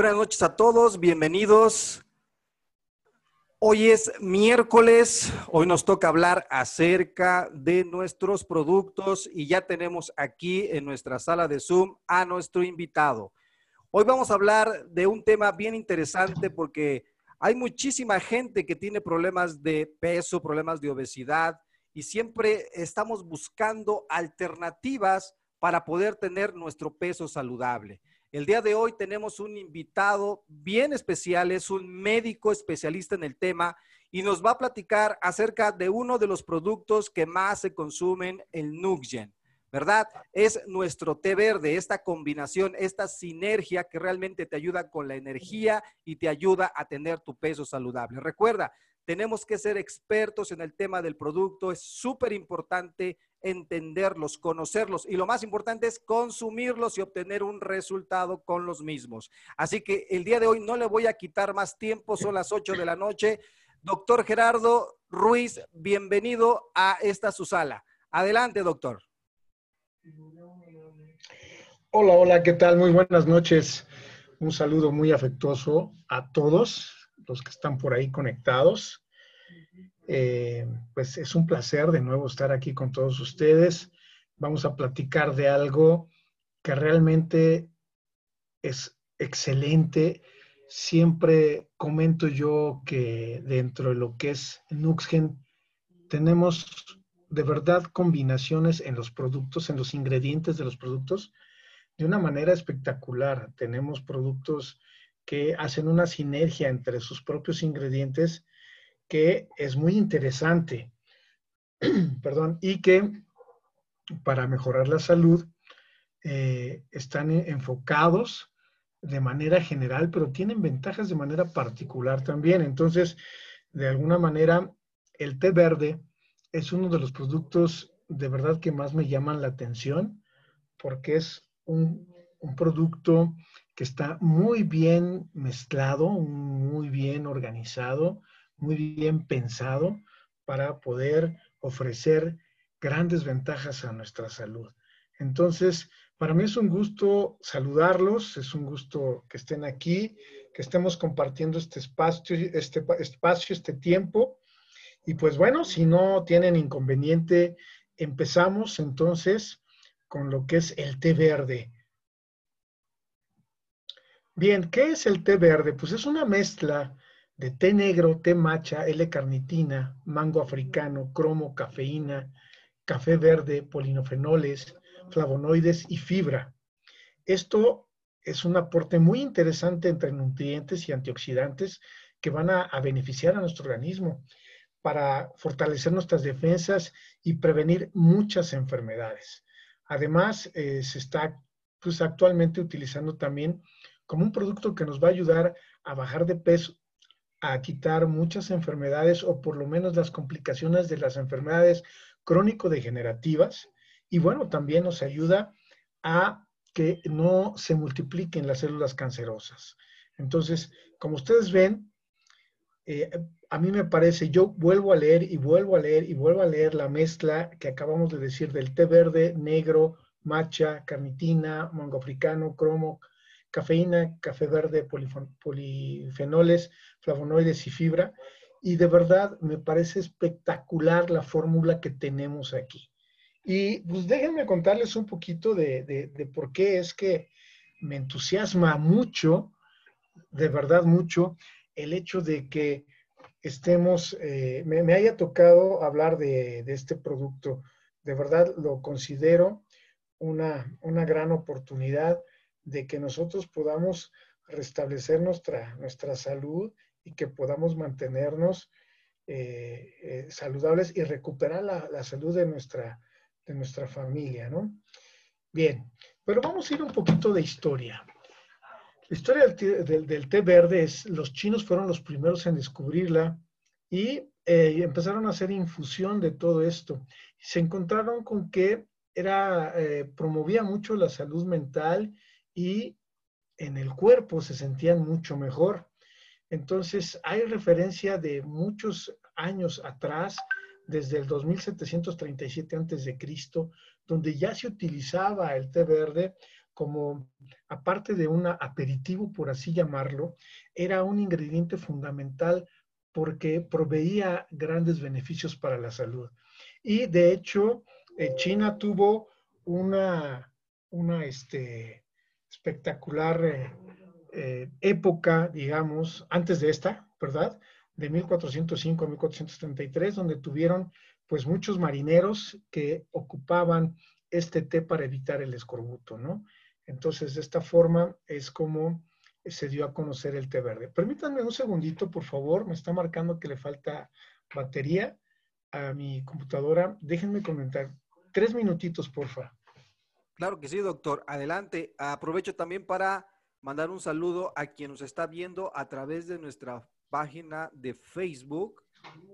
Buenas noches a todos, bienvenidos. Hoy es miércoles, hoy nos toca hablar acerca de nuestros productos y ya tenemos aquí en nuestra sala de Zoom a nuestro invitado. Hoy vamos a hablar de un tema bien interesante porque hay muchísima gente que tiene problemas de peso, problemas de obesidad y siempre estamos buscando alternativas para poder tener nuestro peso saludable. El día de hoy tenemos un invitado bien especial, es un médico especialista en el tema y nos va a platicar acerca de uno de los productos que más se consumen, el Nuxgen, ¿verdad? Es nuestro té verde, esta combinación, esta sinergia que realmente te ayuda con la energía y te ayuda a tener tu peso saludable. Recuerda, tenemos que ser expertos en el tema del producto, es súper importante entenderlos, conocerlos y lo más importante es consumirlos y obtener un resultado con los mismos. Así que el día de hoy no le voy a quitar más tiempo, son las 8 de la noche. Doctor Gerardo Ruiz, bienvenido a esta su sala. Adelante, doctor. Hola, hola, ¿qué tal? Muy buenas noches. Un saludo muy afectuoso a todos los que están por ahí conectados. Eh, pues es un placer de nuevo estar aquí con todos ustedes. Vamos a platicar de algo que realmente es excelente. Siempre comento yo que dentro de lo que es Nuxgen tenemos de verdad combinaciones en los productos, en los ingredientes de los productos, de una manera espectacular. Tenemos productos que hacen una sinergia entre sus propios ingredientes que es muy interesante, perdón, y que para mejorar la salud eh, están enfocados de manera general, pero tienen ventajas de manera particular también. Entonces, de alguna manera, el té verde es uno de los productos de verdad que más me llaman la atención porque es un producto que está muy bien mezclado, muy bien organizado, muy bien pensado para poder ofrecer grandes ventajas a nuestra salud. Entonces, para mí es un gusto saludarlos, es un gusto que estén aquí, que estemos compartiendo este espacio, este espacio, este tiempo. Y pues bueno, si no tienen inconveniente, empezamos entonces con lo que es el té verde. Bien, ¿qué es el té verde? Pues es una mezcla de té negro, té matcha, L-carnitina, mango africano, cromo, cafeína, café verde, polinofenoles, flavonoides y fibra. Esto es un aporte muy interesante entre nutrientes y antioxidantes que van a, beneficiar a nuestro organismo para fortalecer nuestras defensas y prevenir muchas enfermedades. Además, eh, se está pues, actualmente utilizando también como un producto que nos va a ayudar a bajar de peso a quitar muchas enfermedades o por lo menos las complicaciones de las enfermedades crónico-degenerativas. Y bueno, también nos ayuda a que no se multipliquen las células cancerosas. Entonces, como ustedes ven, eh, a mí me parece, yo vuelvo a leer y vuelvo a leer y vuelvo a leer la mezcla que acabamos de decir del té verde, negro, matcha, carnitina, mango africano, cromo, cafeína, café verde, polifenoles, flavonoides y fibra. Y de verdad me parece espectacular la fórmula que tenemos aquí. Y pues déjenme contarles un poquito de, por qué es que me entusiasma mucho, de verdad mucho, el hecho de que estemos, eh, me, haya tocado hablar de, este producto. De verdad lo considero una, una gran oportunidad de que nosotros podamos restablecer nuestra, nuestra salud y que podamos mantenernos eh, eh, saludables y recuperar la, salud de nuestra, de nuestra familia, ¿no? Bien, pero vamos a ir un poquito de historia. La historia del, del, té verde es, los chinos fueron los primeros en descubrirla y eh, empezaron a hacer infusión de todo esto. Se encontraron con que era, promovía mucho la salud mental y en el cuerpo se sentían mucho mejor. Entonces, hay referencia de muchos años atrás, desde el 2737 a.C., donde ya se utilizaba el té verde como, aparte de un aperitivo, por así llamarlo, era un ingrediente fundamental porque proveía grandes beneficios para la salud. Y de hecho, eh, China tuvo una, una este, espectacular eh, eh, época, digamos, antes de esta, ¿verdad? De 1405 a 1433, donde tuvieron pues muchos marineros que ocupaban este té para evitar el escorbuto, ¿no? Entonces, de esta forma es como se dio a conocer el té verde. Permítanme un segundito, por favor. Me está marcando que le falta batería a mi computadora. Déjenme comentar. Tres minutitos, porfa. Claro que sí, doctor. Adelante. Aprovecho también para mandar un saludo a quien nos está viendo a través de nuestra página de Facebook,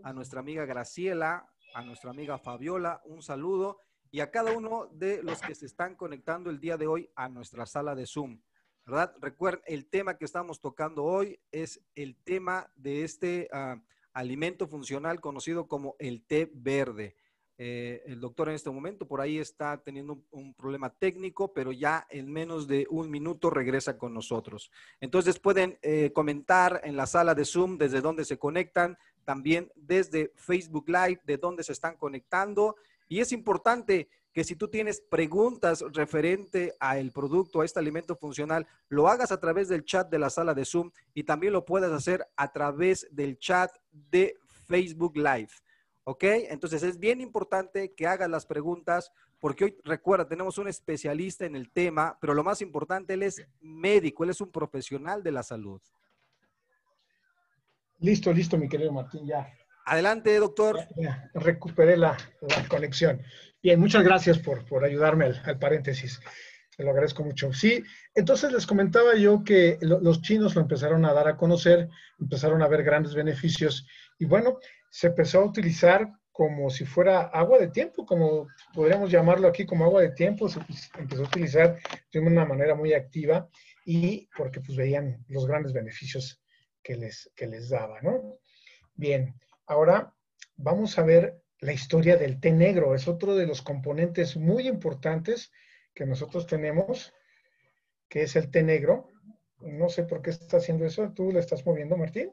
a nuestra amiga Graciela, a nuestra amiga Fabiola, un saludo y a cada uno de los que se están conectando el día de hoy a nuestra sala de Zoom. ¿Verdad? Recuerden, el tema que estamos tocando hoy es el tema de este ah, alimento funcional conocido como el té verde. Eh, el doctor en este momento por ahí está teniendo un, problema técnico, pero ya en menos de un minuto regresa con nosotros. Entonces pueden eh, comentar en la sala de Zoom desde donde se conectan, también desde Facebook Live, de dónde se están conectando. Y es importante que si tú tienes preguntas referente a el producto, a este alimento funcional, lo hagas a través del chat de la sala de Zoom y también lo puedes hacer a través del chat de Facebook Live. ¿Ok? Entonces es bien importante que hagas las preguntas porque hoy, recuerda, tenemos un especialista en el tema, pero lo más importante, él es médico, él es un profesional de la salud. Listo, listo, mi querido Martín, ya. Adelante, doctor. Ya, recuperé la, conexión. Bien, muchas gracias por, ayudarme al, paréntesis. Te lo agradezco mucho. Sí, entonces les comentaba yo que los chinos lo empezaron a dar a conocer, empezaron a ver grandes beneficios y bueno, se empezó a utilizar como si fuera agua de tiempo, como podríamos llamarlo aquí como agua de tiempo, se empezó a utilizar de una manera muy activa y porque pues veían los grandes beneficios que les, que les daba, ¿no? Bien, ahora vamos a ver la historia del té negro. Es otro de los componentes muy importantes que nosotros tenemos, que es el té negro. No sé por qué está haciendo eso. ¿Tú le estás moviendo, Martín?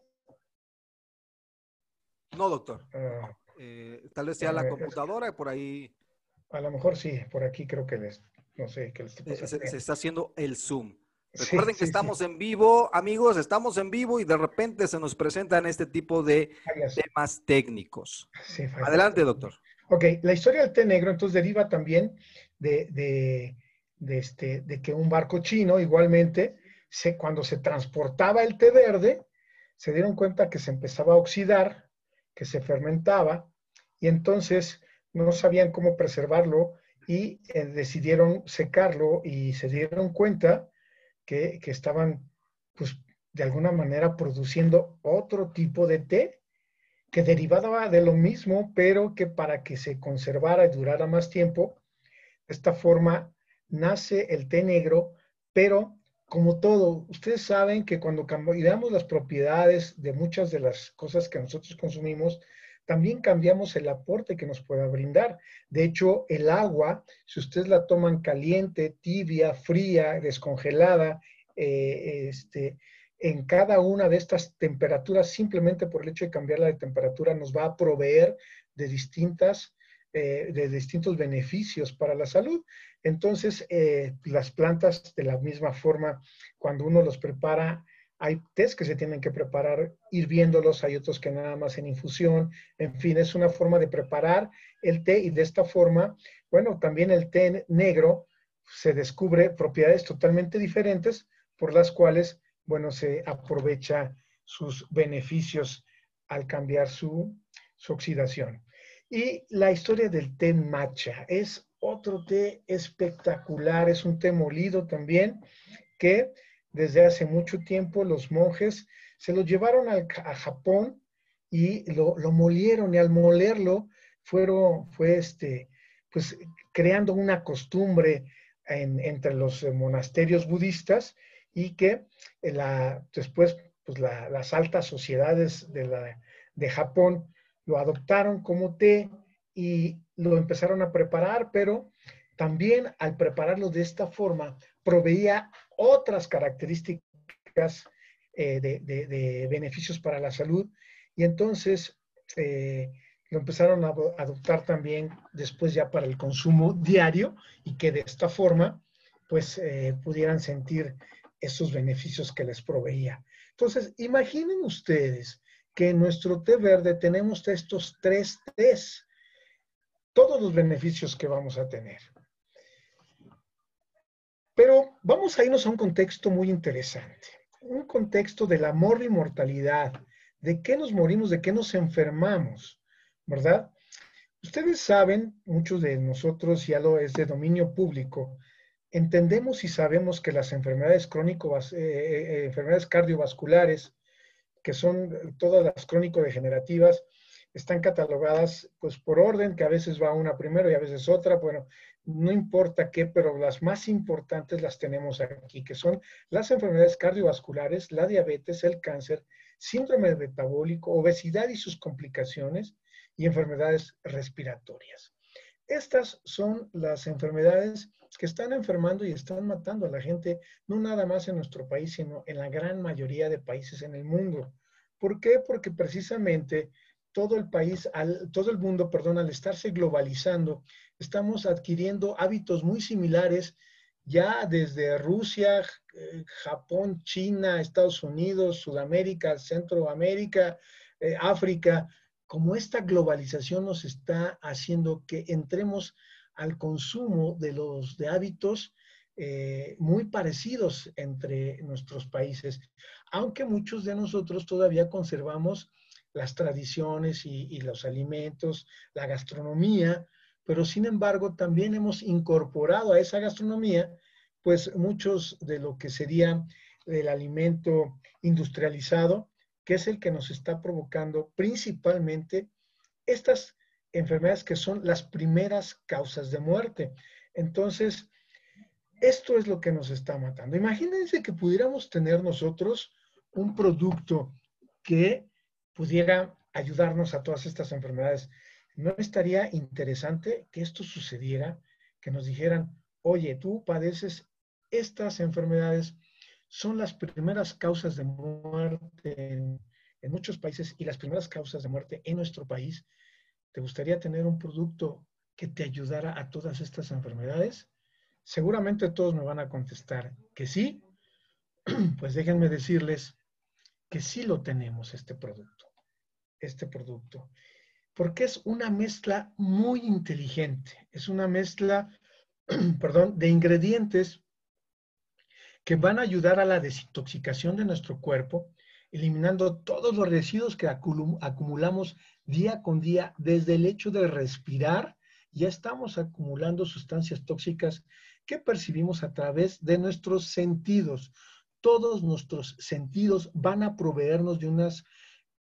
No, doctor. Ah. Eh, tal vez sea la computadora, por ahí. A lo mejor sí, por aquí creo que les, no sé, que les se, se, está haciendo el Zoom. Recuerden que estamos en vivo, amigos, estamos en vivo y de repente se nos presentan este tipo de temas técnicos. Adelante, doctor. Ok, la historia del té negro entonces deriva también de, este, de que un barco chino igualmente, se, cuando se transportaba el té verde, se dieron cuenta que se empezaba a oxidar, que se fermentaba y entonces no sabían cómo preservarlo y eh, decidieron secarlo y se dieron cuenta que, estaban, pues, de alguna manera produciendo otro tipo de té que derivaba de lo mismo, pero que para que se conservara y durara más tiempo, de esta forma nace el té negro, pero como todo, ustedes saben que cuando cambiamos las propiedades de muchas de las cosas que nosotros consumimos, también cambiamos el aporte que nos pueda brindar. De hecho, el agua, si ustedes la toman caliente, tibia, fría, descongelada, eh, este, en cada una de estas temperaturas, simplemente por el hecho de cambiarla de temperatura, nos va a proveer de distintas, eh, de distintos beneficios para la salud. Entonces, eh, las plantas, de la misma forma, cuando uno los prepara, hay tés que se tienen que preparar hirviéndolos, hay otros que nada más en infusión, en fin, es una forma de preparar el té y de esta forma, bueno, también el té negro se descubre propiedades totalmente diferentes por las cuales, bueno, se aprovecha sus beneficios al cambiar su, su oxidación. Y la historia del té matcha es otro té espectacular, es un té molido también que desde hace mucho tiempo los monjes se lo llevaron a Japón y lo, molieron y al molerlo fueron, fue este, pues creando una costumbre entre los monasterios budistas y que la, después pues las altas sociedades de, la, de Japón lo adoptaron como té y lo empezaron a preparar, pero también al prepararlo de esta forma proveía otras características eh, de, beneficios para la salud y entonces eh, lo empezaron a adoptar también después ya para el consumo diario y que de esta forma pues eh, pudieran sentir esos beneficios que les proveía. Entonces, imaginen ustedes que en nuestro té verde tenemos estos tres tés, todos los beneficios que vamos a tener. Pero vamos a irnos a un contexto muy interesante, un contexto del amor y mortalidad, de qué nos morimos, de qué nos enfermamos, ¿verdad? Ustedes saben, muchos de nosotros ya lo es de dominio público, entendemos y sabemos que las enfermedades crónicas, eh, eh, eh, enfermedades cardiovasculares, que son todas las crónico-degenerativas, están catalogadas pues por orden, que a veces va una primero y a veces otra. Bueno, no importa qué, pero las más importantes las tenemos aquí, que son las enfermedades cardiovasculares, la diabetes, el cáncer, síndrome metabólico, obesidad y sus complicaciones y enfermedades respiratorias. Estas son las enfermedades que están enfermando y están matando a la gente, no nada más en nuestro país, sino en la gran mayoría de países en el mundo. ¿Por qué? Porque precisamente todo el país, todo el mundo, perdón, al estarse globalizando, estamos adquiriendo hábitos muy similares ya desde Rusia, eh, Japón, China, Estados Unidos, Sudamérica, Centroamérica, eh, África, como esta globalización nos está haciendo que entremos al consumo de los de hábitos eh, muy parecidos entre nuestros países, aunque muchos de nosotros todavía conservamos las tradiciones y, los alimentos, la gastronomía, pero sin embargo también hemos incorporado a esa gastronomía, pues muchos de lo que sería el alimento industrializado, que es el que nos está provocando principalmente estas enfermedades que son las primeras causas de muerte. Entonces, esto es lo que nos está matando. Imagínense que pudiéramos tener nosotros un producto que pudiera ayudarnos a todas estas enfermedades. ¿No estaría interesante que esto sucediera? Que nos dijeran, oye, tú padeces estas enfermedades, son las primeras causas de muerte en, muchos países y las primeras causas de muerte en nuestro país. ¿Te gustaría tener un producto que te ayudara a todas estas enfermedades? Seguramente todos me van a contestar que sí. Pues déjenme decirles que sí lo tenemos este producto, este producto, porque es una mezcla muy inteligente, es una mezcla, perdón, de ingredientes que van a ayudar a la desintoxicación de nuestro cuerpo, eliminando todos los residuos que acumulamos día con día desde el hecho de respirar. Ya estamos acumulando sustancias tóxicas que percibimos a través de nuestros sentidos todos nuestros sentidos van a proveernos de unas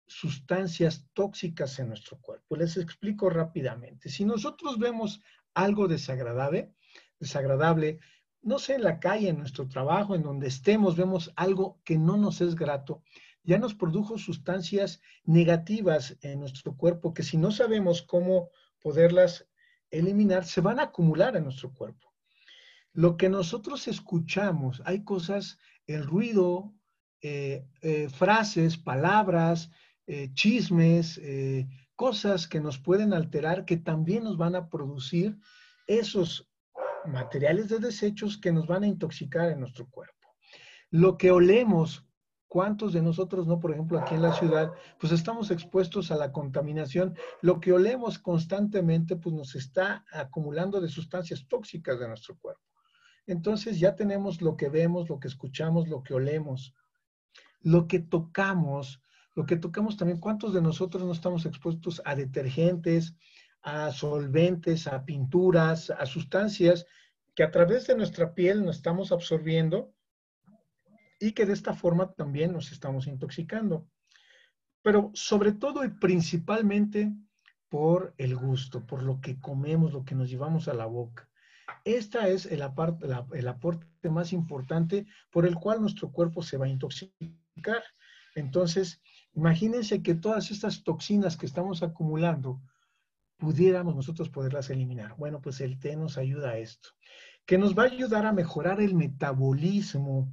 sustancias tóxicas en nuestro cuerpo. Les explico rápidamente. Si nosotros vemos algo desagradable, desagradable, no sé, en la calle, en nuestro trabajo, en donde estemos, vemos algo que no nos es grato, ya nos produjo sustancias negativas en nuestro cuerpo que si no sabemos cómo poderlas eliminar, se van a acumular en nuestro cuerpo. Lo que nosotros escuchamos, hay cosas el ruido, eh, eh, frases, palabras, eh, chismes, cosas que nos pueden alterar, que también nos van a producir esos materiales de desechos que nos van a intoxicar en nuestro cuerpo. Lo que olemos, ¿cuántos de nosotros no, por ejemplo, aquí en la ciudad, pues estamos expuestos a la contaminación? Lo que olemos constantemente, pues nos está acumulando de sustancias tóxicas de nuestro cuerpo. Entonces ya tenemos lo que vemos, lo que escuchamos, lo que olemos, lo que tocamos, lo que tocamos también. ¿Cuántos de nosotros no estamos expuestos a detergentes, a solventes, a pinturas, a sustancias que a través de nuestra piel nos estamos absorbiendo y que de esta forma también nos estamos intoxicando? Pero sobre todo y principalmente por el gusto, por lo que comemos, lo que nos llevamos a la boca. Esta es el, el aporte más importante por el cual nuestro cuerpo se va a intoxicar. Entonces, imagínense que todas estas toxinas que estamos acumulando, pudiéramos nosotros poderlas eliminar. Bueno, pues el té nos ayuda a esto. que nos va a ayudar a mejorar el metabolismo.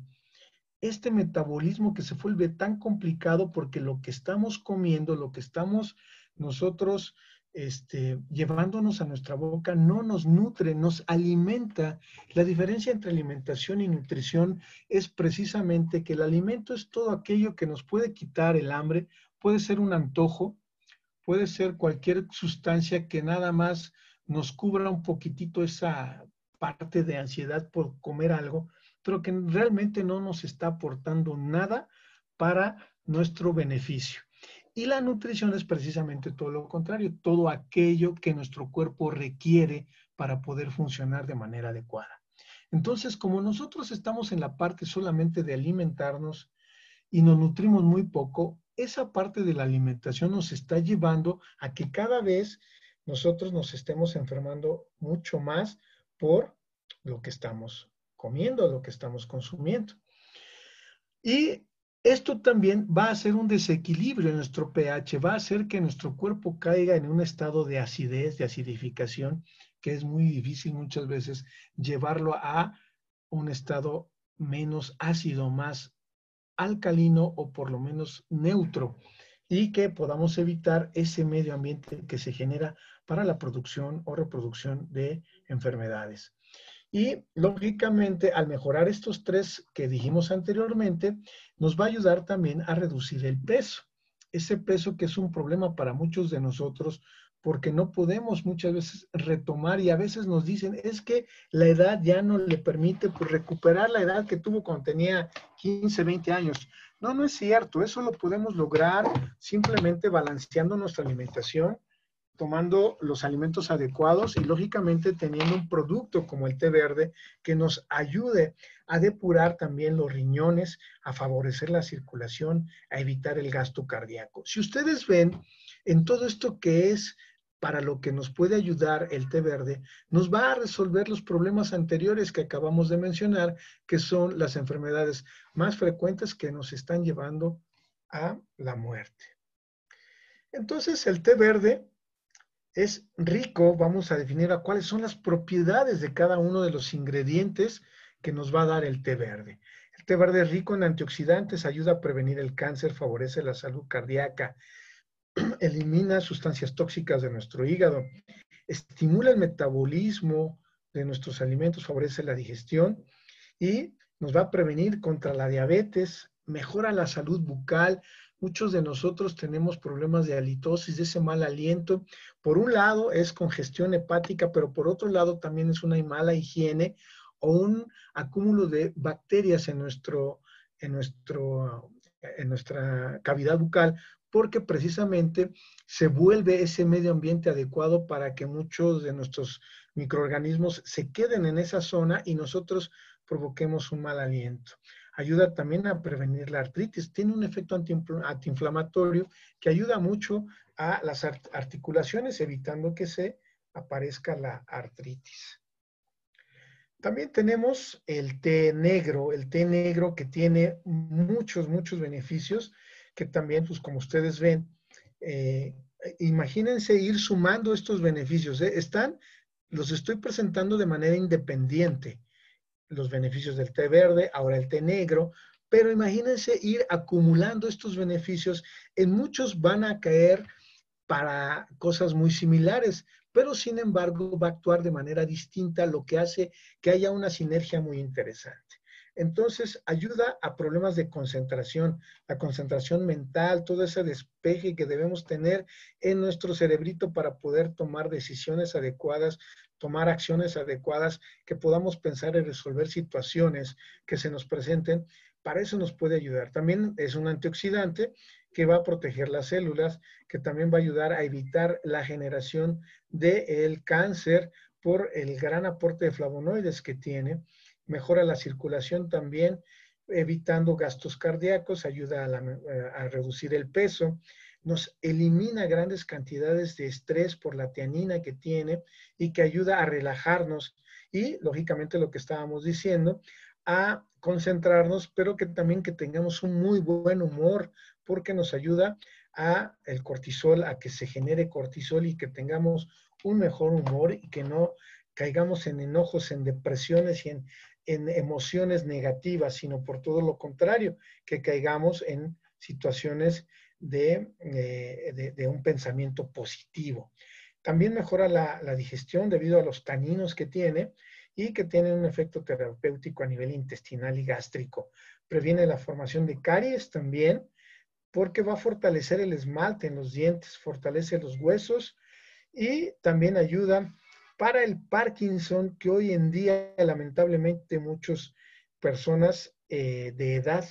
Este metabolismo que se vuelve tan complicado porque lo que estamos comiendo, lo que estamos nosotros este, llevándonos a nuestra boca no nos nutre, nos alimenta. La diferencia entre alimentación y nutrición es precisamente que el alimento es todo aquello que nos puede quitar el hambre, puede ser un antojo, puede ser cualquier sustancia que nada más nos cubra un poquitito esa parte de ansiedad por comer algo, pero que realmente no nos está aportando nada para nuestro beneficio. Y la nutrición es precisamente todo lo contrario, todo aquello que nuestro cuerpo requiere para poder funcionar de manera adecuada. Entonces, como nosotros estamos en la parte solamente de alimentarnos y nos nutrimos muy poco, esa parte de la alimentación nos está llevando a que cada vez nosotros nos estemos enfermando mucho más por lo que estamos comiendo, lo que estamos consumiendo. Y esto también va a hacer un desequilibrio en nuestro pH, va a hacer que nuestro cuerpo caiga en un estado de acidez, de acidificación, que es muy difícil muchas veces llevarlo a un estado menos ácido, más alcalino o por lo menos neutro, y que podamos evitar ese medio ambiente que se genera para la producción o reproducción de enfermedades. Y lógicamente, al mejorar estos tres que dijimos anteriormente, nos va a ayudar también a reducir el peso. Ese peso que es un problema para muchos de nosotros porque no podemos muchas veces retomar y a veces nos dicen, es que la edad ya no le permite pues, recuperar la edad que tuvo cuando tenía 15, 20 años. No, no es cierto, eso lo podemos lograr simplemente balanceando nuestra alimentación, tomando los alimentos adecuados y lógicamente teniendo un producto como el té verde que nos ayude a depurar también los riñones, a favorecer la circulación, a evitar el gasto cardíaco. Si ustedes ven en todo esto que es para lo que nos puede ayudar el té verde, nos va a resolver los problemas anteriores que acabamos de mencionar, que son las enfermedades más frecuentes que nos están llevando a la muerte. Entonces, el té verde es rico, vamos a definir a cuáles son las propiedades de cada uno de los ingredientes que nos va a dar el té verde. El té verde es rico en antioxidantes, ayuda a prevenir el cáncer, favorece la salud cardíaca, elimina sustancias tóxicas de nuestro hígado, estimula el metabolismo de nuestros alimentos, favorece la digestión y nos va a prevenir contra la diabetes, mejora la salud bucal, Muchos de nosotros tenemos problemas de halitosis, de ese mal aliento. Por un lado es congestión hepática, pero por otro lado también es una mala higiene o un acúmulo de bacterias en, nuestro, en, nuestro, en nuestra cavidad bucal, porque precisamente se vuelve ese medio ambiente adecuado para que muchos de nuestros microorganismos se queden en esa zona y nosotros provoquemos un mal aliento ayuda también a prevenir la artritis. Tiene un efecto antiinflamatorio que ayuda mucho a las articulaciones, evitando que se aparezca la artritis. También tenemos el té negro, el té negro que tiene muchos, muchos beneficios, que también, pues como ustedes ven, eh, imagínense ir sumando estos beneficios. ¿eh? Están, los estoy presentando de manera independiente los beneficios del té verde, ahora el té negro, pero imagínense ir acumulando estos beneficios, en muchos van a caer para cosas muy similares, pero sin embargo va a actuar de manera distinta, lo que hace que haya una sinergia muy interesante. Entonces, ayuda a problemas de concentración, la concentración mental, todo ese despeje que debemos tener en nuestro cerebrito para poder tomar decisiones adecuadas, tomar acciones adecuadas, que podamos pensar y resolver situaciones que se nos presenten. Para eso nos puede ayudar. También es un antioxidante que va a proteger las células, que también va a ayudar a evitar la generación del cáncer por el gran aporte de flavonoides que tiene mejora la circulación también, evitando gastos cardíacos, ayuda a, reducir el peso, nos elimina grandes cantidades de estrés por la tianina que tiene y que ayuda a relajarnos y, lógicamente, lo que estábamos diciendo, a concentrarnos, pero que también que tengamos un muy buen humor porque nos ayuda a el cortisol, a que se genere cortisol y que tengamos un mejor humor y que no caigamos en enojos, en depresiones y en, emociones negativas, sino por todo lo contrario, que caigamos en situaciones de, eh, un pensamiento positivo. También mejora la, la, digestión debido a los taninos que tiene y que tiene un efecto terapéutico a nivel intestinal y gástrico. Previene la formación de caries también, porque va a fortalecer el esmalte en los dientes, fortalece los huesos y también ayuda para el Parkinson, que hoy en día lamentablemente muchas personas eh, de edad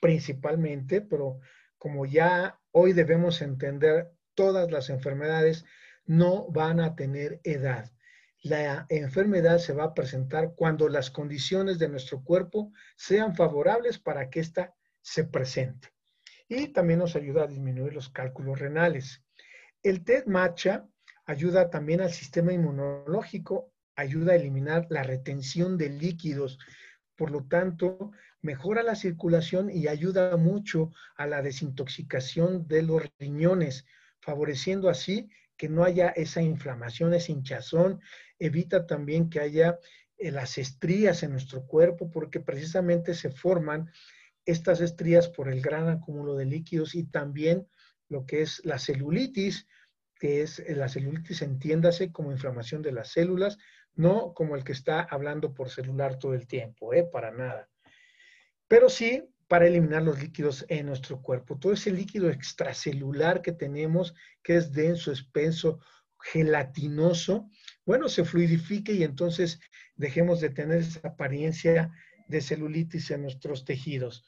principalmente, pero como ya hoy debemos entender, todas las enfermedades no van a tener edad. La enfermedad se va a presentar cuando las condiciones de nuestro cuerpo sean favorables para que ésta se presente. Y también nos ayuda a disminuir los cálculos renales. El TED matcha ayuda también al sistema inmunológico, ayuda a eliminar la retención de líquidos, por lo tanto, mejora la circulación y ayuda mucho a la desintoxicación de los riñones, favoreciendo así que no haya esa inflamación, ese hinchazón, evita también que haya eh, las estrías en nuestro cuerpo, porque precisamente se forman estas estrías por el gran acúmulo de líquidos y también lo que es la celulitis, que es la celulitis, entiéndase como inflamación de las células, no como el que está hablando por celular todo el tiempo, ¿eh? para nada. Pero sí para eliminar los líquidos en nuestro cuerpo. Todo ese líquido extracelular que tenemos, que es denso, espeso, gelatinoso, bueno, se fluidifique y entonces dejemos de tener esa apariencia de celulitis en nuestros tejidos.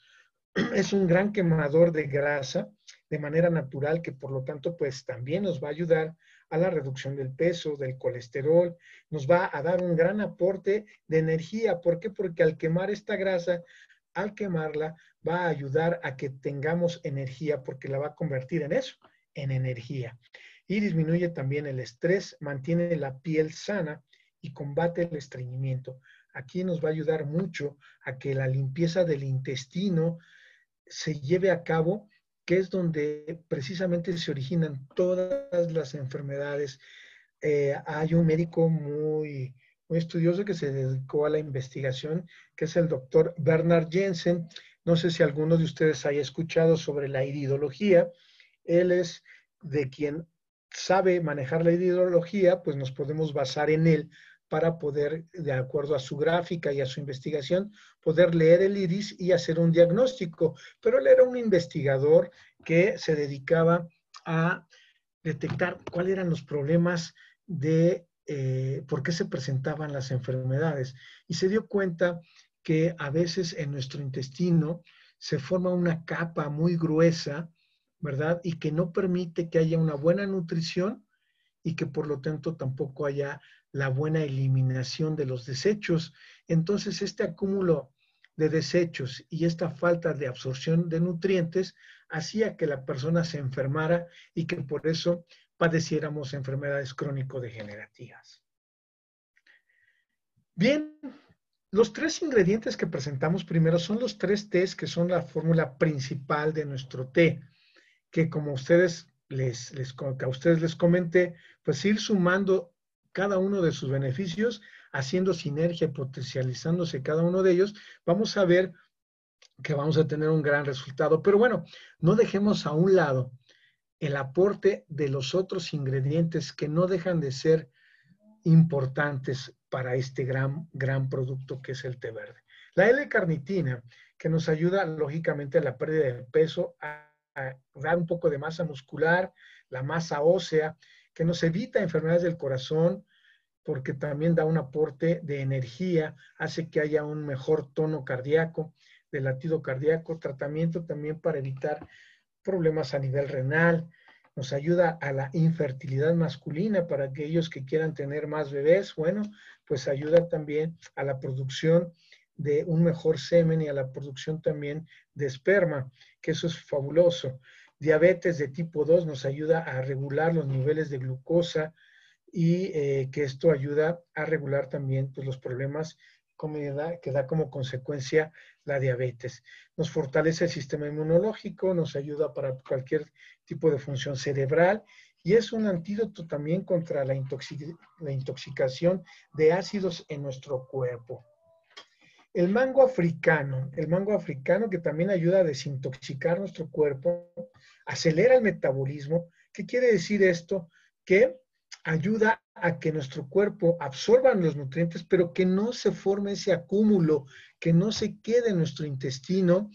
Es un gran quemador de grasa de manera natural que por lo tanto pues también nos va a ayudar a la reducción del peso, del colesterol, nos va a dar un gran aporte de energía. ¿Por qué? Porque al quemar esta grasa, al quemarla, va a ayudar a que tengamos energía porque la va a convertir en eso, en energía. Y disminuye también el estrés, mantiene la piel sana y combate el estreñimiento. Aquí nos va a ayudar mucho a que la limpieza del intestino se lleve a cabo que es donde precisamente se originan todas las enfermedades. Eh, hay un médico muy, muy estudioso que se dedicó a la investigación, que es el doctor Bernard Jensen. No sé si alguno de ustedes haya escuchado sobre la iridología. Él es de quien sabe manejar la iridología, pues nos podemos basar en él para poder, de acuerdo a su gráfica y a su investigación, poder leer el iris y hacer un diagnóstico. Pero él era un investigador que se dedicaba a detectar cuáles eran los problemas de eh, por qué se presentaban las enfermedades. Y se dio cuenta que a veces en nuestro intestino se forma una capa muy gruesa, ¿verdad? Y que no permite que haya una buena nutrición y que por lo tanto tampoco haya la buena eliminación de los desechos. Entonces, este acúmulo de desechos y esta falta de absorción de nutrientes hacía que la persona se enfermara y que por eso padeciéramos enfermedades crónico-degenerativas. Bien, los tres ingredientes que presentamos primero son los tres tés que son la fórmula principal de nuestro té, que como ustedes les, les, a ustedes les comenté, pues ir sumando cada uno de sus beneficios, haciendo sinergia potencializándose cada uno de ellos, vamos a ver que vamos a tener un gran resultado. Pero bueno, no dejemos a un lado el aporte de los otros ingredientes que no dejan de ser importantes para este gran, gran producto que es el té verde. La L-carnitina, que nos ayuda lógicamente a la pérdida de peso, a dar un poco de masa muscular, la masa ósea, que nos evita enfermedades del corazón, porque también da un aporte de energía, hace que haya un mejor tono cardíaco, de latido cardíaco, tratamiento también para evitar problemas a nivel renal, nos ayuda a la infertilidad masculina para aquellos que quieran tener más bebés, bueno, pues ayuda también a la producción de un mejor semen y a la producción también de esperma, que eso es fabuloso. Diabetes de tipo 2 nos ayuda a regular los niveles de glucosa y eh, que esto ayuda a regular también pues, los problemas que da como consecuencia la diabetes. Nos fortalece el sistema inmunológico, nos ayuda para cualquier tipo de función cerebral y es un antídoto también contra la, intoxicación de ácidos en nuestro cuerpo. El mango africano, el mango africano que también ayuda a desintoxicar nuestro cuerpo, acelera el metabolismo. ¿Qué quiere decir esto? Que ayuda a que nuestro cuerpo absorba los nutrientes, pero que no se forme ese acúmulo, que no se quede en nuestro intestino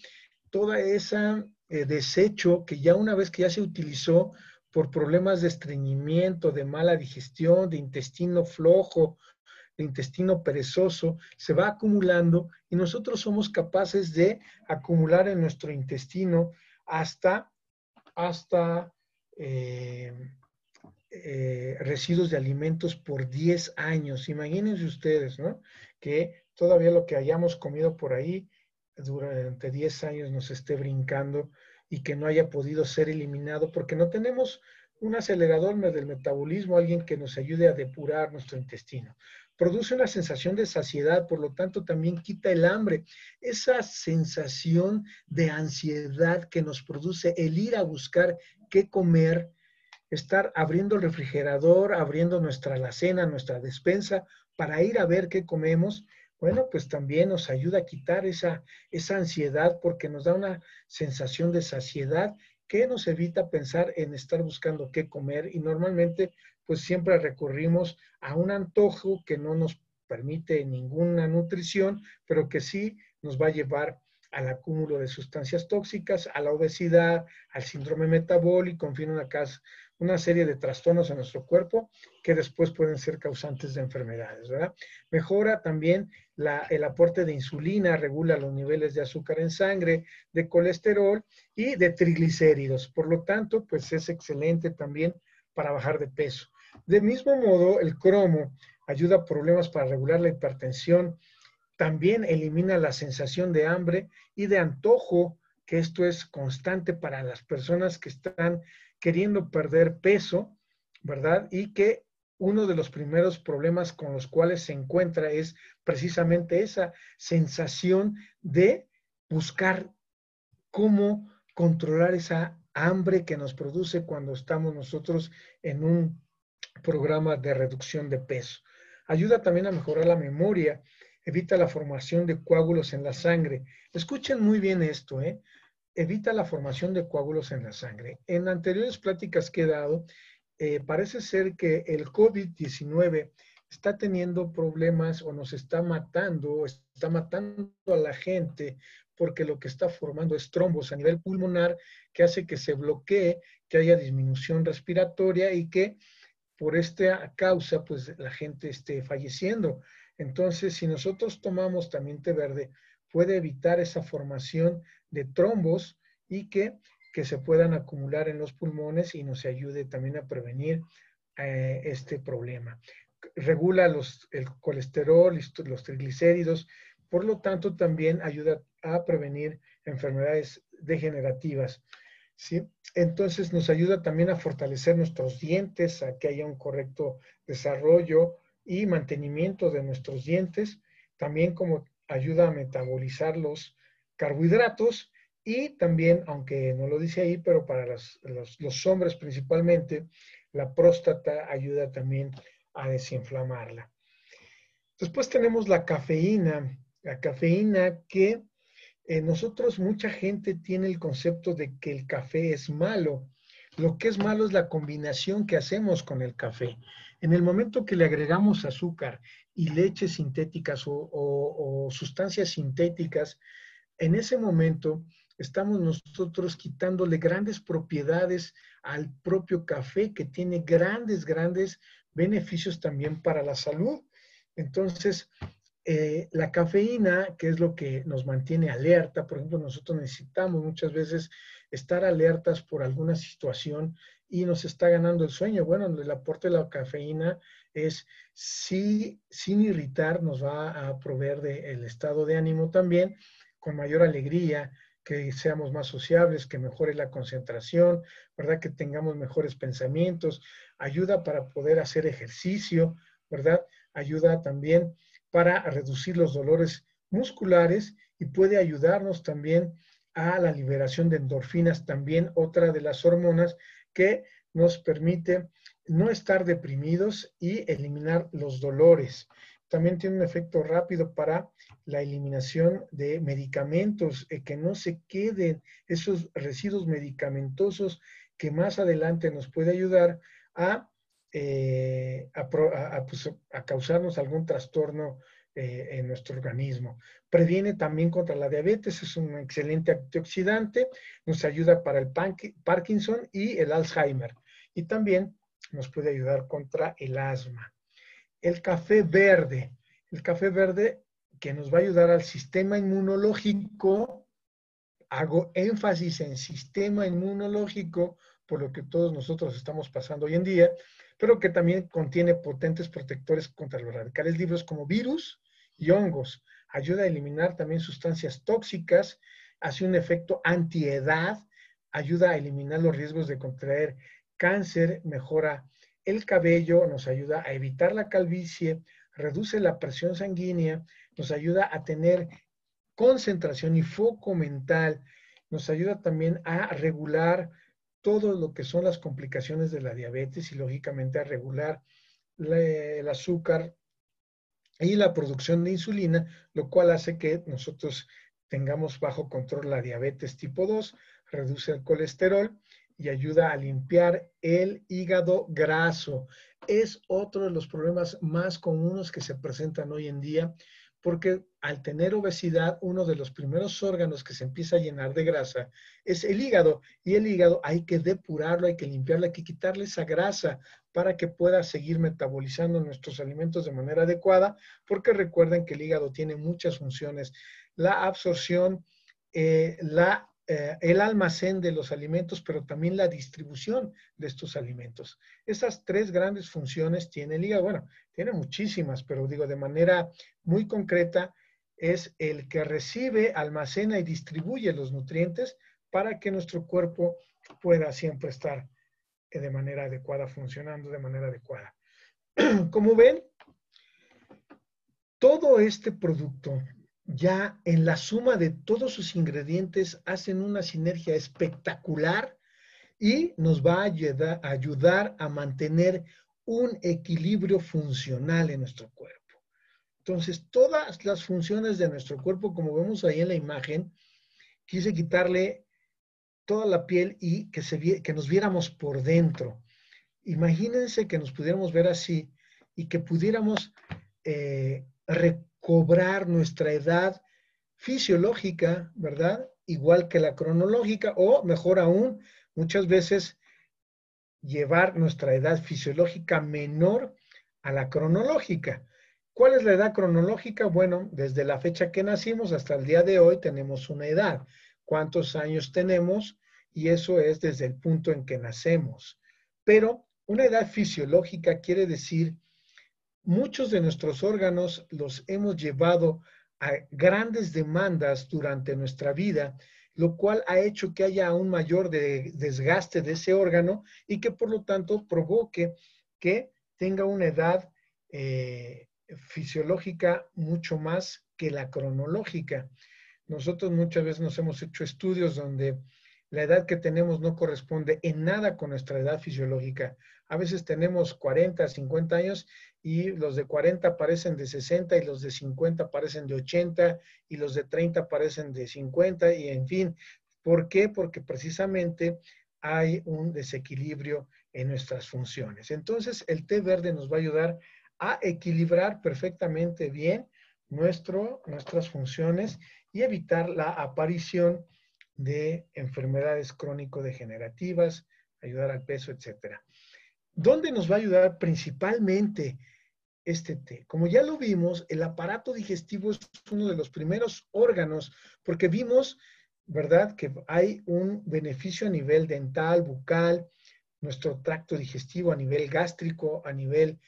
toda esa eh, desecho que ya una vez que ya se utilizó por problemas de estreñimiento, de mala digestión, de intestino flojo, de intestino perezoso, se va acumulando y nosotros somos capaces de acumular en nuestro intestino hasta, hasta eh, eh, residuos de alimentos por 10 años. Imagínense ustedes, ¿no? Que todavía lo que hayamos comido por ahí durante 10 años nos esté brincando y que no haya podido ser eliminado porque no tenemos un acelerador del metabolismo, alguien que nos ayude a depurar nuestro intestino. Produce una sensación de saciedad, por lo tanto también quita el hambre. Esa sensación de ansiedad que nos produce el ir a buscar qué comer, estar abriendo el refrigerador, abriendo nuestra alacena, nuestra despensa, para ir a ver qué comemos, bueno, pues también nos ayuda a quitar esa, esa ansiedad porque nos da una sensación de saciedad que nos evita pensar en estar buscando qué comer y normalmente pues siempre recurrimos a un antojo que no nos permite ninguna nutrición, pero que sí nos va a llevar al acúmulo de sustancias tóxicas, a la obesidad, al síndrome metabólico, en fin, una, una serie de trastornos en nuestro cuerpo que después pueden ser causantes de enfermedades, ¿verdad? Mejora también el aporte de insulina, regula los niveles de azúcar en sangre, de colesterol y de triglicéridos. Por lo tanto, pues es excelente también para bajar de peso. De mismo modo, el cromo ayuda a problemas para regular la hipertensión, también elimina la sensación de hambre y de antojo, que esto es constante para las personas que están queriendo perder peso, ¿verdad? Y que uno de los primeros problemas con los cuales se encuentra es precisamente esa sensación de buscar cómo controlar esa hambre que nos produce cuando estamos nosotros en un programa de reducción de peso. Ayuda también a mejorar la memoria, evita la formación de coágulos en la sangre. Escuchen muy bien esto, ¿eh? Evita la formación de coágulos en la sangre. En anteriores pláticas que he dado, eh, parece ser que el COVID-19 está teniendo problemas o nos está matando, está matando a la gente porque lo que está formando es trombos a nivel pulmonar que hace que se bloquee, que haya disminución respiratoria y que por esta causa pues la gente esté falleciendo. Entonces, si nosotros tomamos también té verde, puede evitar esa formación de trombos y que que se puedan acumular en los pulmones y nos ayude también a prevenir eh, este problema. Regula los, el colesterol, los triglicéridos, por lo tanto también ayuda a prevenir enfermedades degenerativas. ¿sí? Entonces nos ayuda también a fortalecer nuestros dientes, a que haya un correcto desarrollo y mantenimiento de nuestros dientes, también como ayuda a metabolizar los carbohidratos y también, aunque no lo dice ahí, pero para los, los, hombres principalmente, la próstata ayuda también a desinflamarla. Después tenemos la cafeína. La cafeína que eh, nosotros, mucha gente tiene el concepto de que el café es malo. Lo que es malo es la combinación que hacemos con el café. En el momento que le agregamos azúcar y leches sintéticas o, o sustancias sintéticas, en ese momento estamos nosotros quitándole grandes propiedades al propio café que tiene grandes, grandes beneficios también para la salud. Entonces, eh, la cafeína, que es lo que nos mantiene alerta, por ejemplo, nosotros necesitamos muchas veces estar alertas por alguna situación y nos está ganando el sueño. Bueno, el aporte de la cafeína es, sí, sin irritar, nos va a proveer del estado de ánimo también, con mayor alegría, que seamos más sociables, que mejore la concentración, ¿verdad? Que tengamos mejores pensamientos, ayuda para poder hacer ejercicio, ¿verdad? Ayuda también para reducir los dolores musculares y puede ayudarnos también a la liberación de endorfinas, también otra de las hormonas que nos permite no estar deprimidos y eliminar los dolores. También tiene un efecto rápido para la eliminación de medicamentos, eh, que no se queden esos residuos medicamentosos que más adelante nos puede ayudar a, eh, pues, a, causarnos algún trastorno eh, en nuestro organismo. Previene también contra la diabetes, es un excelente antioxidante, nos ayuda para el Parkinson y el Alzheimer. Y también nos puede ayudar contra el asma. El café verde, el café verde que nos va a ayudar al sistema inmunológico, hago énfasis en sistema inmunológico, por lo que todos nosotros estamos pasando hoy en día, pero que también contiene potentes protectores contra los radicales libres como virus y hongos. Ayuda a eliminar también sustancias tóxicas, hace un efecto antiedad, ayuda a eliminar los riesgos de contraer cáncer, mejora el cabello, nos ayuda a evitar la calvicie, reduce la presión sanguínea, nos ayuda a tener concentración y foco mental, nos ayuda también a regular todo lo que son las complicaciones de la diabetes y lógicamente a regular el azúcar y la producción de insulina, lo cual hace que nosotros tengamos bajo control la diabetes tipo 2, reduce el colesterol y ayuda a limpiar el hígado graso. Es otro de los problemas más comunes que se presentan hoy en día porque al tener obesidad, uno de los primeros órganos que se empieza a llenar de grasa es el hígado. Y el hígado hay que depurarlo, hay que limpiarlo, hay que quitarle esa grasa para que pueda seguir metabolizando nuestros alimentos de manera adecuada, porque recuerden que el hígado tiene muchas funciones. La absorción, eh, la eh, el almacén de los alimentos, pero también la distribución de estos alimentos. Esas tres grandes funciones tiene el hígado. Bueno, tiene muchísimas, pero digo de manera muy concreta, es el que recibe, almacena y distribuye los nutrientes para que nuestro cuerpo pueda siempre estar eh, de manera adecuada, funcionando de manera adecuada. Como ven, todo este producto ya en la suma de todos sus ingredientes hacen una sinergia espectacular y nos va a ayudar, a mantener un equilibrio funcional en nuestro cuerpo. Entonces, todas las funciones de nuestro cuerpo, como vemos ahí en la imagen, quise quitarle toda la piel y que, se, que nos viéramos por dentro. Imagínense que nos pudiéramos ver así y que pudiéramos eh, cobrar nuestra edad fisiológica, ¿verdad? Igual que la cronológica, o mejor aún, muchas veces llevar nuestra edad fisiológica menor a la cronológica. ¿Cuál es la edad cronológica? Bueno, desde la fecha que nacimos hasta el día de hoy tenemos una edad. ¿Cuántos años tenemos? Y eso es desde el punto en que nacemos. Pero una edad fisiológica quiere decir muchos de nuestros órganos los hemos llevado a grandes demandas durante nuestra vida, lo cual ha hecho que haya un mayor desgaste de ese órgano y que por lo tanto provoque que tenga una edad eh, fisiológica mucho más que la cronológica. Nosotros muchas veces nos hemos hecho estudios donde la edad que tenemos no corresponde en nada con nuestra edad fisiológica. A veces tenemos 40, 50 años y los de 40 parecen de 60 y los de 50 parecen de 80 y los de 30 parecen de 50 y en fin. ¿Por qué? Porque precisamente hay un desequilibrio en nuestras funciones. Entonces, el té verde nos va a ayudar a equilibrar perfectamente bien nuestro, nuestras funciones y evitar la aparición de enfermedades crónico-degenerativas, ayudar al peso, etcétera. ¿Dónde nos va a ayudar principalmente este té? Como ya lo vimos, el aparato digestivo es uno de los primeros órganos, porque vimos, ¿verdad?, que hay un beneficio a nivel dental, bucal, nuestro tracto digestivo, a nivel gástrico, a nivel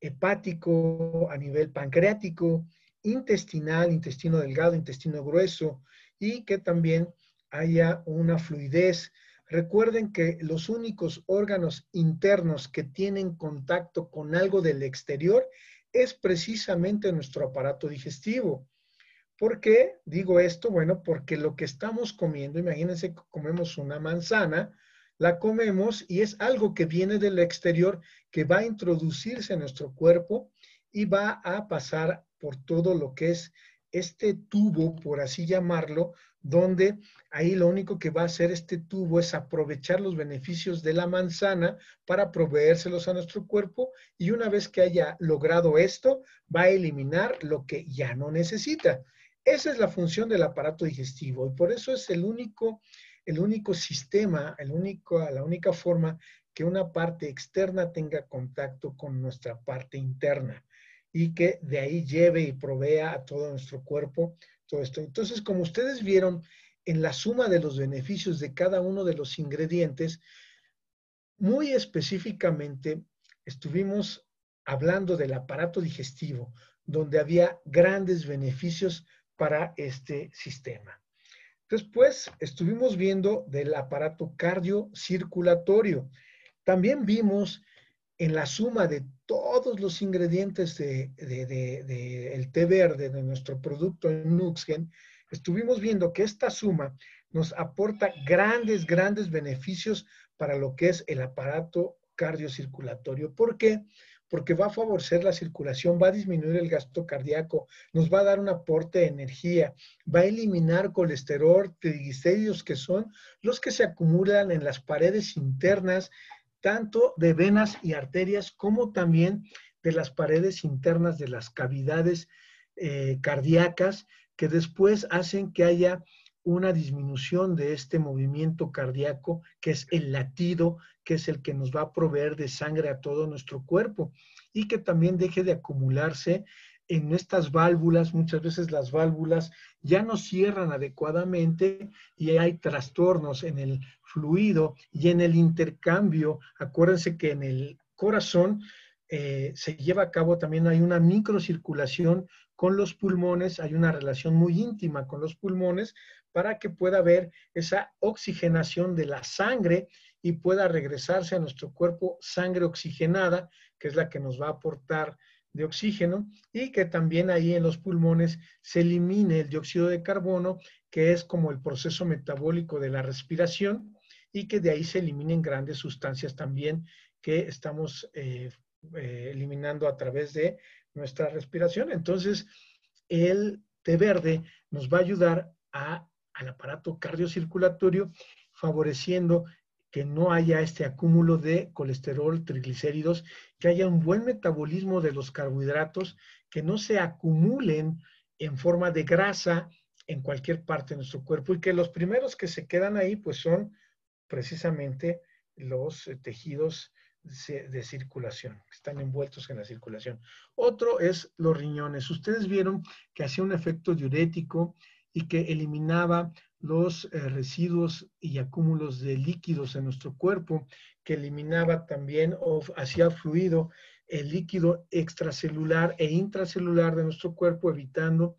hepático, a nivel pancreático, intestinal, intestino delgado, intestino grueso, y que también haya una fluidez. Recuerden que los únicos órganos internos que tienen contacto con algo del exterior es precisamente nuestro aparato digestivo. ¿Por qué digo esto? Bueno, porque lo que estamos comiendo, imagínense que comemos una manzana, la comemos y es algo que viene del exterior que va a introducirse en nuestro cuerpo y va a pasar por todo lo que es este tubo, por así llamarlo, donde ahí lo único que va a hacer este tubo es aprovechar los beneficios de la manzana para proveérselos a nuestro cuerpo y una vez que haya logrado esto, va a eliminar lo que ya no necesita. Esa es la función del aparato digestivo y por eso es el único, el único sistema, el único, la única forma que una parte externa tenga contacto con nuestra parte interna y que de ahí lleve y provea a todo nuestro cuerpo todo esto. Entonces, como ustedes vieron en la suma de los beneficios de cada uno de los ingredientes, muy específicamente estuvimos hablando del aparato digestivo, donde había grandes beneficios para este sistema. Después estuvimos viendo del aparato cardiocirculatorio. También vimos en la suma de todos los ingredientes del de, té verde, de nuestro producto en Nuxgen, estuvimos viendo que esta suma nos aporta grandes, grandes beneficios para lo que es el aparato cardiocirculatorio. ¿Por qué? Porque va a favorecer la circulación, va a disminuir el gasto cardíaco, nos va a dar un aporte de energía, va a eliminar colesterol, triglicéridos, que son los que se acumulan en las paredes internas tanto de venas y arterias como también de las paredes internas de las cavidades eh, cardíacas que después hacen que haya una disminución de este movimiento cardíaco, que es el latido, que es el que nos va a proveer de sangre a todo nuestro cuerpo y que también deje de acumularse en estas válvulas, muchas veces las válvulas ya no cierran adecuadamente y hay trastornos en el fluido y en el intercambio. Acuérdense que en el corazón eh, se lleva a cabo también hay una microcirculación con los pulmones, hay una relación muy íntima con los pulmones para que pueda haber esa oxigenación de la sangre y pueda regresarse a nuestro cuerpo sangre oxigenada, que es la que nos va a aportar de oxígeno y que también ahí en los pulmones se elimine el dióxido de carbono, que es como el proceso metabólico de la respiración y que de ahí se eliminen grandes sustancias también que estamos eh, eh, eliminando a través de nuestra respiración. Entonces, el té verde nos va a ayudar a, al aparato cardiocirculatorio, favoreciendo que no haya este acúmulo de colesterol, triglicéridos, que haya un buen metabolismo de los carbohidratos, que no se acumulen en forma de grasa en cualquier parte de nuestro cuerpo y que los primeros que se quedan ahí pues son precisamente los eh, tejidos de circulación, que están envueltos en la circulación. Otro es los riñones. Ustedes vieron que hacía un efecto diurético y que eliminaba los eh, residuos y acúmulos de líquidos en nuestro cuerpo, que eliminaba también o hacía fluido el líquido extracelular e intracelular de nuestro cuerpo, evitando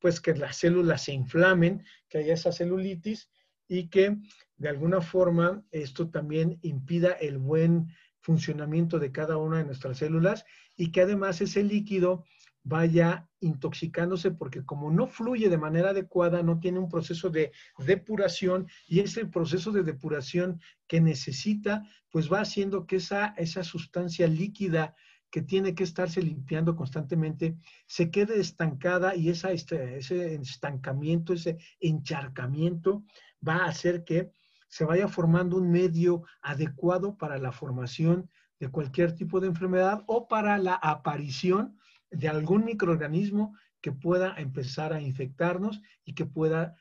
pues que las células se inflamen, que haya esa celulitis y que de alguna forma esto también impida el buen funcionamiento de cada una de nuestras células y que además ese líquido vaya intoxicándose porque como no fluye de manera adecuada, no tiene un proceso de depuración y ese proceso de depuración que necesita, pues va haciendo que esa, esa sustancia líquida que tiene que estarse limpiando constantemente, se quede estancada y esa, este, ese estancamiento, ese encharcamiento va a hacer que se vaya formando un medio adecuado para la formación de cualquier tipo de enfermedad o para la aparición de algún microorganismo que pueda empezar a infectarnos y que pueda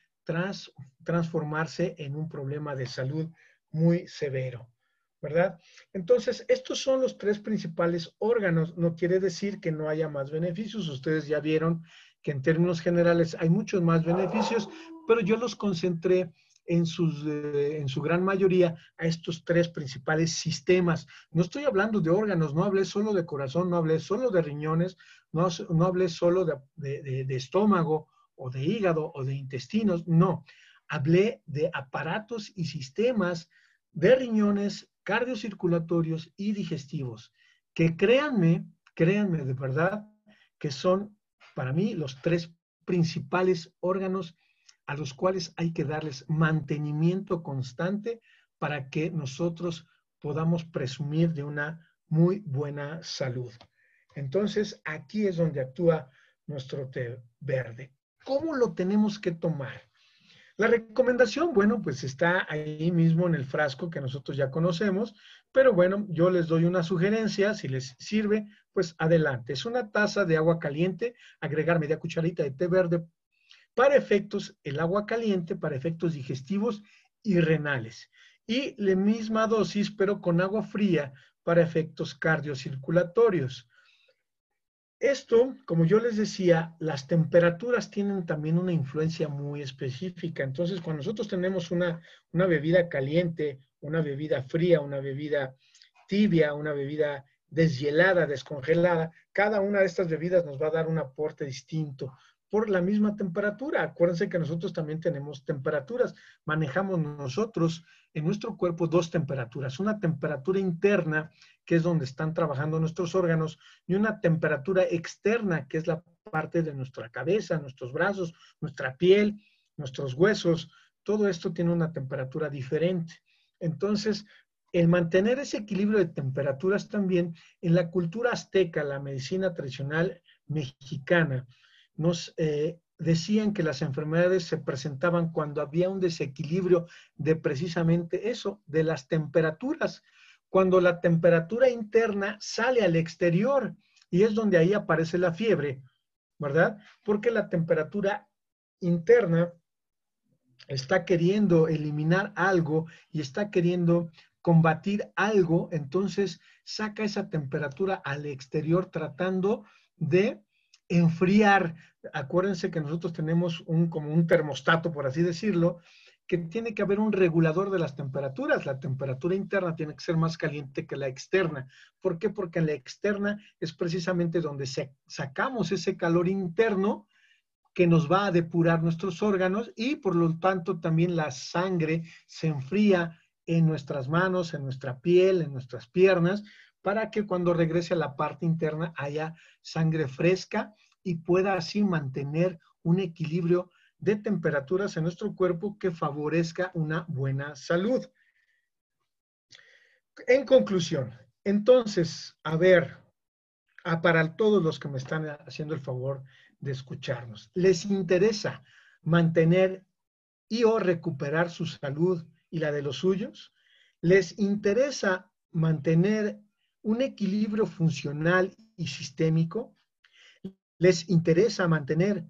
transformarse en un problema de salud muy severo, ¿verdad? Entonces, estos son los tres principales órganos. No quiere decir que no haya más beneficios. Ustedes ya vieron que en términos generales hay muchos más beneficios, pero yo los concentré en, sus, eh, en su gran mayoría a estos tres principales sistemas. No estoy hablando de órganos, no hablé solo de corazón, no hablé solo de riñones, no, no hablé solo de, de estómago o de hígado o de intestinos, no. Hablé de aparatos y sistemas de riñones, cardiocirculatorios y digestivos, que créanme, créanme de verdad, que son para mí los tres principales órganos a los cuales hay que darles mantenimiento constante para que nosotros podamos presumir de una muy buena salud. Entonces, aquí es donde actúa nuestro té verde. ¿Cómo lo tenemos que tomar? La recomendación, bueno, pues está ahí mismo en el frasco que nosotros ya conocemos, pero bueno, yo les doy una sugerencia, si les sirve, pues adelante. Es una taza de agua caliente, agregar media cucharita de té verde para efectos, el agua caliente para efectos digestivos y renales. Y la misma dosis, pero con agua fría para efectos cardiocirculatorios. Esto, como yo les decía, las temperaturas tienen también una influencia muy específica. Entonces, cuando nosotros tenemos una, una bebida caliente, una bebida fría, una bebida tibia, una bebida deshielada, descongelada, cada una de estas bebidas nos va a dar un aporte distinto por la misma temperatura. Acuérdense que nosotros también tenemos temperaturas. Manejamos nosotros en nuestro cuerpo dos temperaturas. Una temperatura interna, que es donde están trabajando nuestros órganos, y una temperatura externa, que es la parte de nuestra cabeza, nuestros brazos, nuestra piel, nuestros huesos. Todo esto tiene una temperatura diferente. Entonces, el mantener ese equilibrio de temperaturas también en la cultura azteca, la medicina tradicional mexicana, nos eh, decían que las enfermedades se presentaban cuando había un desequilibrio de precisamente eso, de las temperaturas, cuando la temperatura interna sale al exterior y es donde ahí aparece la fiebre, ¿verdad? Porque la temperatura interna está queriendo eliminar algo y está queriendo combatir algo, entonces saca esa temperatura al exterior tratando de enfriar. Acuérdense que nosotros tenemos un, como un termostato, por así decirlo, que tiene que haber un regulador de las temperaturas. La temperatura interna tiene que ser más caliente que la externa. ¿Por qué? Porque la externa es precisamente donde sacamos ese calor interno que nos va a depurar nuestros órganos y por lo tanto también la sangre se enfría en nuestras manos, en nuestra piel, en nuestras piernas, para que cuando regrese a la parte interna haya sangre fresca y pueda así mantener un equilibrio de temperaturas en nuestro cuerpo que favorezca una buena salud. En conclusión, entonces, a ver, para todos los que me están haciendo el favor de escucharnos, ¿les interesa mantener y o recuperar su salud y la de los suyos? ¿Les interesa mantener un equilibrio funcional y sistémico, les interesa mantener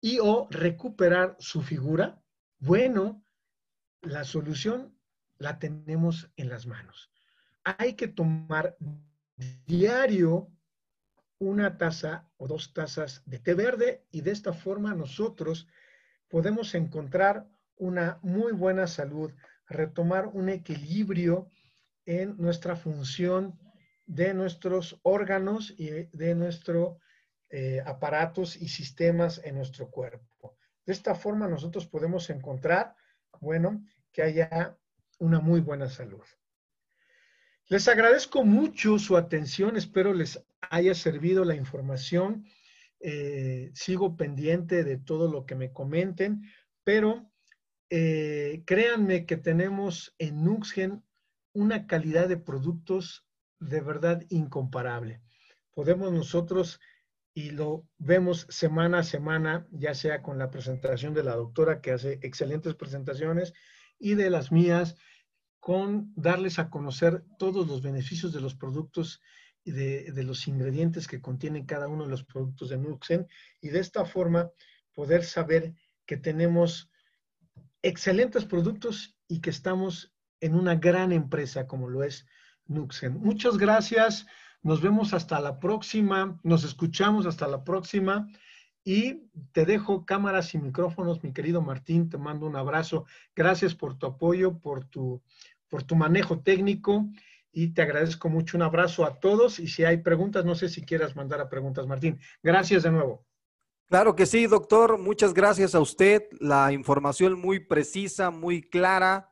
y o recuperar su figura, bueno, la solución la tenemos en las manos. Hay que tomar diario una taza o dos tazas de té verde y de esta forma nosotros podemos encontrar una muy buena salud, retomar un equilibrio en nuestra función de nuestros órganos y de nuestros eh, aparatos y sistemas en nuestro cuerpo. De esta forma nosotros podemos encontrar, bueno, que haya una muy buena salud. Les agradezco mucho su atención, espero les haya servido la información. Eh, sigo pendiente de todo lo que me comenten, pero eh, créanme que tenemos en Nuxgen una calidad de productos de verdad incomparable. Podemos nosotros, y lo vemos semana a semana, ya sea con la presentación de la doctora que hace excelentes presentaciones y de las mías, con darles a conocer todos los beneficios de los productos y de, de los ingredientes que contienen cada uno de los productos de Nuxen y de esta forma poder saber que tenemos excelentes productos y que estamos en una gran empresa como lo es Nuxen. Muchas gracias. Nos vemos hasta la próxima. Nos escuchamos hasta la próxima. Y te dejo cámaras y micrófonos, mi querido Martín. Te mando un abrazo. Gracias por tu apoyo, por tu, por tu manejo técnico. Y te agradezco mucho. Un abrazo a todos. Y si hay preguntas, no sé si quieras mandar a preguntas, Martín. Gracias de nuevo. Claro que sí, doctor. Muchas gracias a usted. La información muy precisa, muy clara.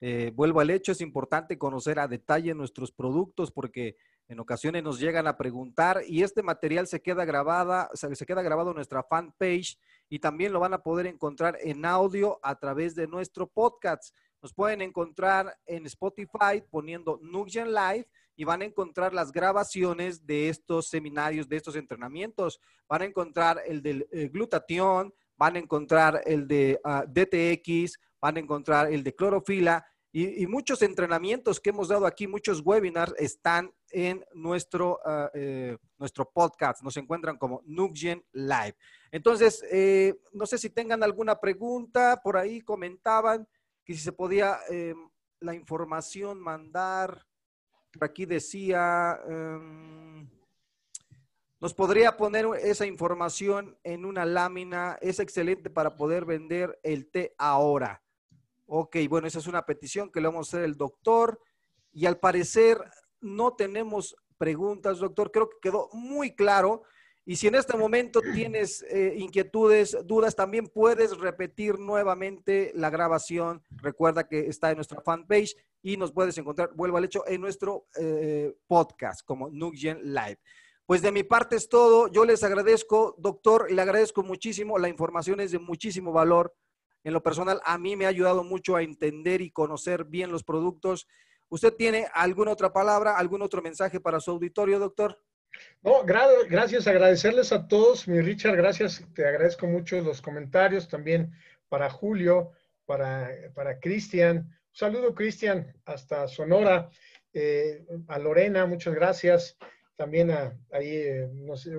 Eh, vuelvo al hecho, es importante conocer a detalle nuestros productos porque En ocasiones nos llegan a preguntar y este material se queda grabada, se queda grabado en nuestra fanpage y también lo van a poder encontrar en audio a través de nuestro podcast. Nos pueden encontrar en Spotify poniendo Nuxian Live y van a encontrar las grabaciones de estos seminarios, de estos entrenamientos. Van a encontrar el del eh, glutatión, van a encontrar el de ah, DTX, van a encontrar el de clorofila y, muchos entrenamientos que hemos dado aquí, muchos webinars están en nuestro, ah, eh, nuestro podcast. Nos encuentran como Nuxian Live. Entonces, eh, no sé si tengan alguna pregunta, por ahí comentaban que si se podía em, la información mandar. Por aquí decía, em, nos podría poner esa información en una lámina. Es excelente para poder vender el té ahora. Ok, bueno, esa es una petición que le vamos a hacer el doctor. Y al parecer no tenemos preguntas, doctor. Creo que quedó muy claro. Y si en este momento tienes eh, inquietudes, dudas, también puedes repetir nuevamente la grabación. Recuerda que está en nuestra fanpage y nos puedes encontrar, vuelvo al hecho, en nuestro eh, podcast como Nugen Live. Pues de mi parte es todo. Yo les agradezco, doctor, le agradezco muchísimo. La información es de muchísimo valor en lo personal, a mí me ha ayudado mucho a entender y conocer bien los productos. ¿Usted tiene alguna otra palabra, algún otro mensaje para su auditorio, doctor? No, gracias, agradecerles a todos, mi Richard, gracias, te agradezco mucho los comentarios, también para Julio, para, para Cristian. Un saludo, Cristian, hasta Sonora, eh, a Lorena, muchas gracias, también a, ahí, eh,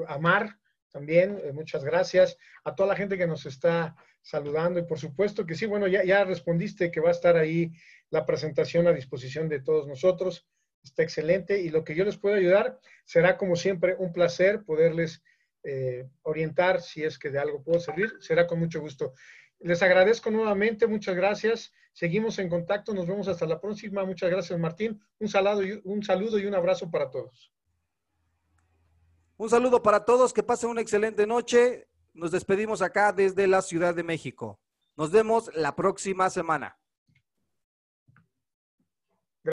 a Mar, también, eh, muchas gracias, a toda la gente que nos está saludando y por supuesto que sí, bueno, ya, respondiste que va a estar ahí la presentación a disposición de todos nosotros. Está excelente y lo que yo les puedo ayudar será como siempre un placer poderles eh, orientar si es que de algo puedo servir. Será con mucho gusto. Les agradezco nuevamente, muchas gracias. Seguimos en contacto, nos vemos hasta la próxima. Muchas gracias, Martín. Un un, saludo y un abrazo para todos. Un saludo para todos, que pasen una excelente noche. Nos despedimos acá desde la Ciudad de México. Nos vemos la próxima semana.